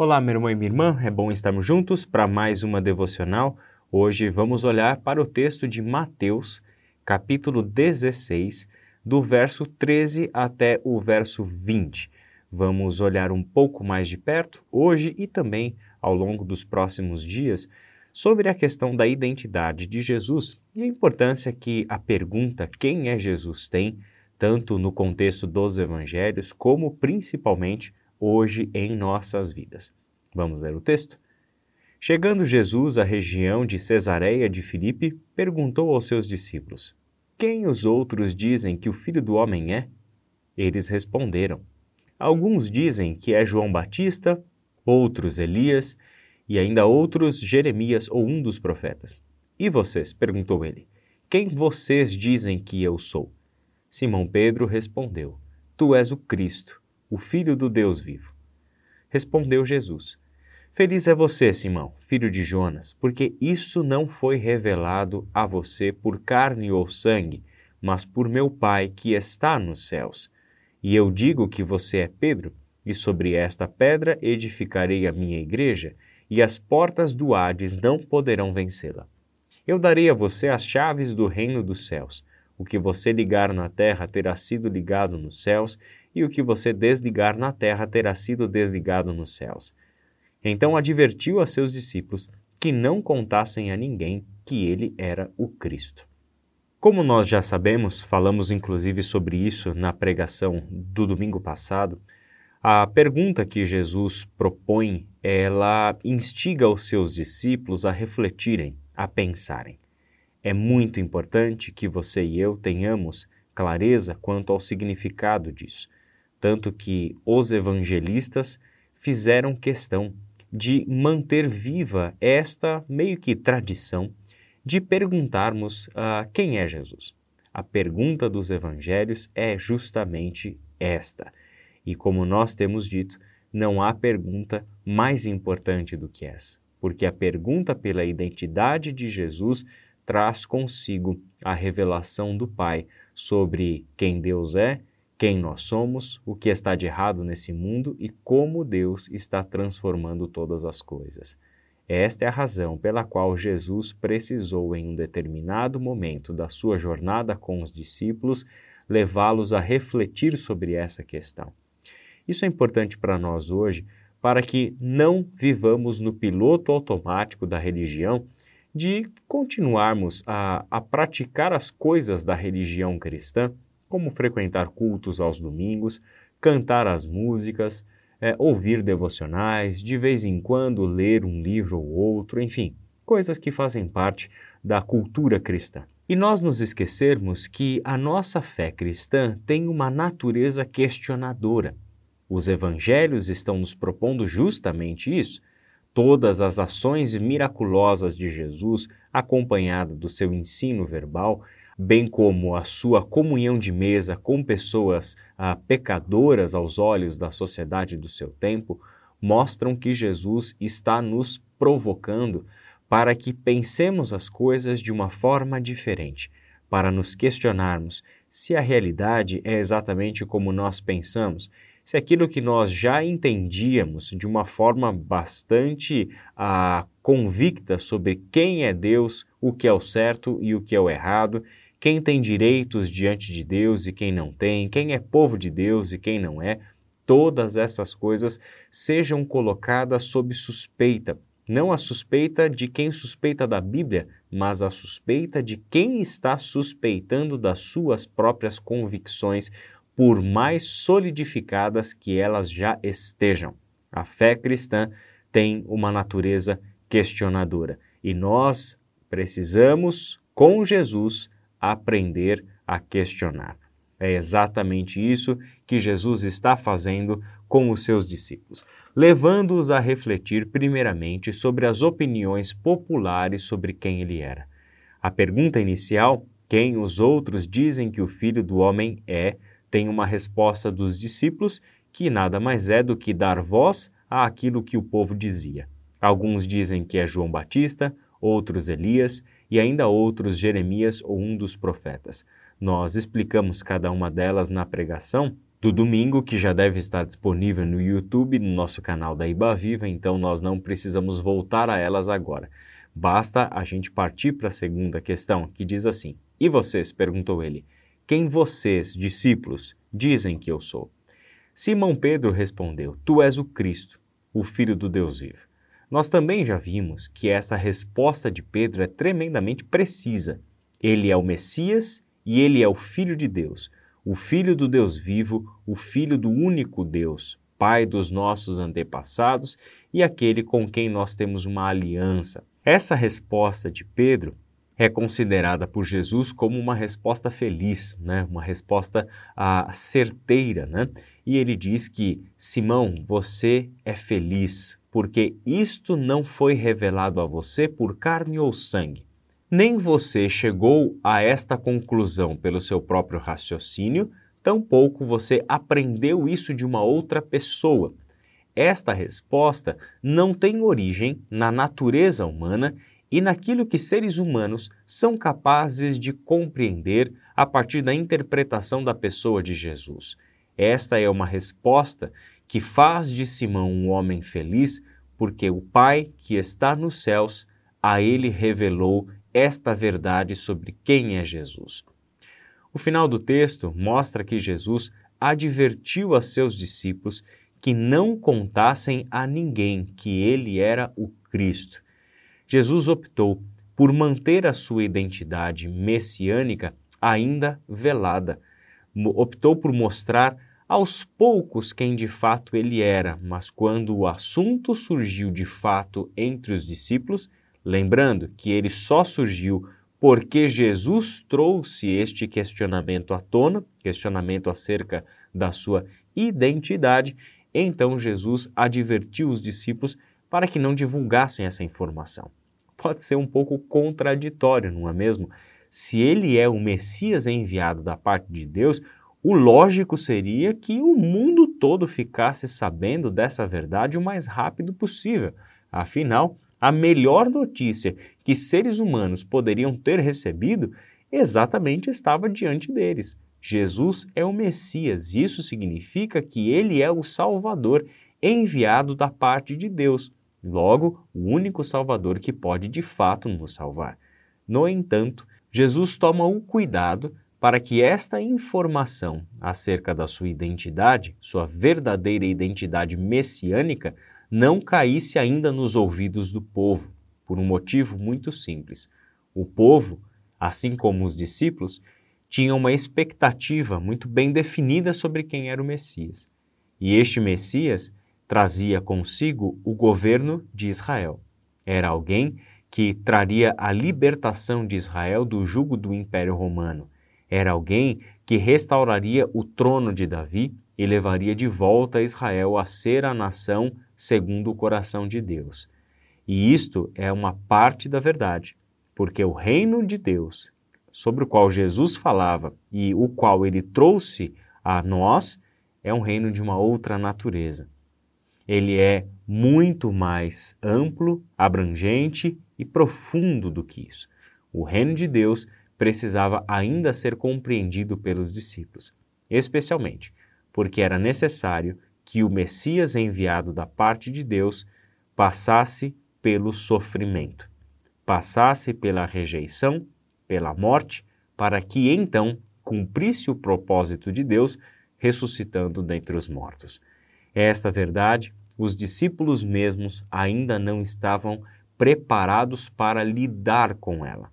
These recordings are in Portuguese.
Olá, meu irmão e minha irmã, é bom estarmos juntos para mais uma devocional. Hoje vamos olhar para o texto de Mateus, capítulo 16, do verso 13 até o verso 20. Vamos olhar um pouco mais de perto, hoje e também ao longo dos próximos dias, sobre a questão da identidade de Jesus e a importância que a pergunta quem é Jesus tem, tanto no contexto dos evangelhos, como principalmente hoje em nossas vidas. Vamos ler o texto? Chegando Jesus à região de Cesareia de Filipe, perguntou aos seus discípulos: Quem os outros dizem que o filho do homem é? Eles responderam: Alguns dizem que é João Batista, outros Elias e ainda outros Jeremias ou um dos profetas. E vocês? perguntou ele. Quem vocês dizem que eu sou? Simão Pedro respondeu: Tu és o Cristo, o Filho do Deus vivo. Respondeu Jesus: Feliz é você, Simão, filho de Jonas, porque isso não foi revelado a você por carne ou sangue, mas por meu Pai que está nos céus. E eu digo que você é Pedro, e sobre esta pedra edificarei a minha igreja, e as portas do Hades não poderão vencê-la. Eu darei a você as chaves do reino dos céus. O que você ligar na terra terá sido ligado nos céus, e o que você desligar na terra terá sido desligado nos céus. Então advertiu a seus discípulos que não contassem a ninguém que ele era o Cristo. Como nós já sabemos, falamos inclusive sobre isso na pregação do domingo passado, a pergunta que Jesus propõe, ela instiga os seus discípulos a refletirem, a pensarem. É muito importante que você e eu tenhamos clareza quanto ao significado disso tanto que os evangelistas fizeram questão de manter viva esta meio que tradição de perguntarmos uh, quem é Jesus. A pergunta dos evangelhos é justamente esta. E como nós temos dito, não há pergunta mais importante do que essa, porque a pergunta pela identidade de Jesus traz consigo a revelação do Pai sobre quem Deus é quem nós somos, o que está de errado nesse mundo e como Deus está transformando todas as coisas. Esta é a razão pela qual Jesus precisou, em um determinado momento da sua jornada com os discípulos, levá-los a refletir sobre essa questão. Isso é importante para nós hoje, para que não vivamos no piloto automático da religião de continuarmos a, a praticar as coisas da religião cristã como frequentar cultos aos domingos, cantar as músicas, é, ouvir devocionais, de vez em quando ler um livro ou outro, enfim, coisas que fazem parte da cultura cristã. E nós nos esquecermos que a nossa fé cristã tem uma natureza questionadora. Os evangelhos estão nos propondo justamente isso. Todas as ações miraculosas de Jesus, acompanhada do seu ensino verbal, bem como a sua comunhão de mesa com pessoas ah, pecadoras aos olhos da sociedade do seu tempo, mostram que Jesus está nos provocando para que pensemos as coisas de uma forma diferente, para nos questionarmos se a realidade é exatamente como nós pensamos, se aquilo que nós já entendíamos de uma forma bastante ah, convicta sobre quem é Deus, o que é o certo e o que é o errado, quem tem direitos diante de Deus e quem não tem, quem é povo de Deus e quem não é, todas essas coisas sejam colocadas sob suspeita. Não a suspeita de quem suspeita da Bíblia, mas a suspeita de quem está suspeitando das suas próprias convicções, por mais solidificadas que elas já estejam. A fé cristã tem uma natureza questionadora e nós precisamos, com Jesus, aprender a questionar. É exatamente isso que Jesus está fazendo com os seus discípulos, levando-os a refletir primeiramente sobre as opiniões populares sobre quem ele era. A pergunta inicial, quem os outros dizem que o filho do homem é, tem uma resposta dos discípulos que nada mais é do que dar voz àquilo que o povo dizia. Alguns dizem que é João Batista, outros Elias e ainda outros Jeremias ou um dos profetas. Nós explicamos cada uma delas na pregação do domingo, que já deve estar disponível no YouTube, no nosso canal da Iba Viva, então nós não precisamos voltar a elas agora. Basta a gente partir para a segunda questão, que diz assim: E vocês? perguntou ele. Quem vocês, discípulos, dizem que eu sou? Simão Pedro respondeu: Tu és o Cristo, o Filho do Deus vivo. Nós também já vimos que essa resposta de Pedro é tremendamente precisa. Ele é o Messias e ele é o Filho de Deus o Filho do Deus vivo, o Filho do único Deus, Pai dos nossos antepassados e aquele com quem nós temos uma aliança. Essa resposta de Pedro é considerada por Jesus como uma resposta feliz, né? uma resposta ah, certeira. Né? E ele diz que, Simão, você é feliz, porque isto não foi revelado a você por carne ou sangue, nem você chegou a esta conclusão pelo seu próprio raciocínio, tampouco você aprendeu isso de uma outra pessoa. Esta resposta não tem origem na natureza humana e naquilo que seres humanos são capazes de compreender a partir da interpretação da pessoa de Jesus. Esta é uma resposta que faz de Simão um homem feliz, porque o Pai que está nos céus a ele revelou esta verdade sobre quem é Jesus. O final do texto mostra que Jesus advertiu a seus discípulos que não contassem a ninguém que ele era o Cristo. Jesus optou por manter a sua identidade messiânica ainda velada. Optou por mostrar aos poucos quem de fato ele era, mas quando o assunto surgiu de fato entre os discípulos, Lembrando que ele só surgiu porque Jesus trouxe este questionamento à tona, questionamento acerca da sua identidade, então Jesus advertiu os discípulos para que não divulgassem essa informação. Pode ser um pouco contraditório, não é mesmo? Se ele é o Messias enviado da parte de Deus, o lógico seria que o mundo todo ficasse sabendo dessa verdade o mais rápido possível. Afinal, a melhor notícia que seres humanos poderiam ter recebido exatamente estava diante deles. Jesus é o Messias. Isso significa que ele é o Salvador enviado da parte de Deus. Logo, o único Salvador que pode de fato nos salvar. No entanto, Jesus toma um cuidado para que esta informação acerca da sua identidade, sua verdadeira identidade messiânica, não caísse ainda nos ouvidos do povo, por um motivo muito simples. O povo, assim como os discípulos, tinha uma expectativa muito bem definida sobre quem era o Messias. E este Messias trazia consigo o governo de Israel. Era alguém que traria a libertação de Israel do jugo do Império Romano. Era alguém que restauraria o trono de Davi e levaria de volta Israel a ser a nação segundo o coração de Deus. E isto é uma parte da verdade, porque o reino de Deus, sobre o qual Jesus falava e o qual ele trouxe a nós, é um reino de uma outra natureza. Ele é muito mais amplo, abrangente e profundo do que isso. O reino de Deus precisava ainda ser compreendido pelos discípulos, especialmente porque era necessário que o Messias enviado da parte de Deus passasse pelo sofrimento, passasse pela rejeição, pela morte, para que então cumprisse o propósito de Deus ressuscitando dentre os mortos. Esta verdade, os discípulos mesmos ainda não estavam preparados para lidar com ela.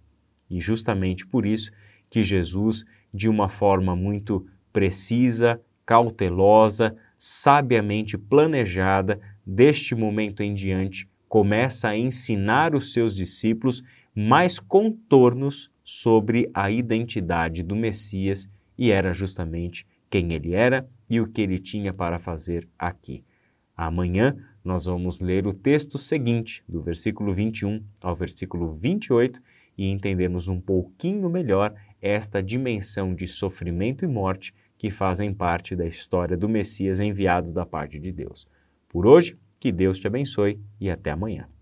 E justamente por isso que Jesus, de uma forma muito precisa, cautelosa, sabiamente planejada, deste momento em diante, começa a ensinar os seus discípulos mais contornos sobre a identidade do Messias e era justamente quem ele era e o que ele tinha para fazer aqui. Amanhã nós vamos ler o texto seguinte, do versículo 21 ao versículo 28, e entendemos um pouquinho melhor esta dimensão de sofrimento e morte que fazem parte da história do Messias enviado da parte de Deus. Por hoje, que Deus te abençoe e até amanhã.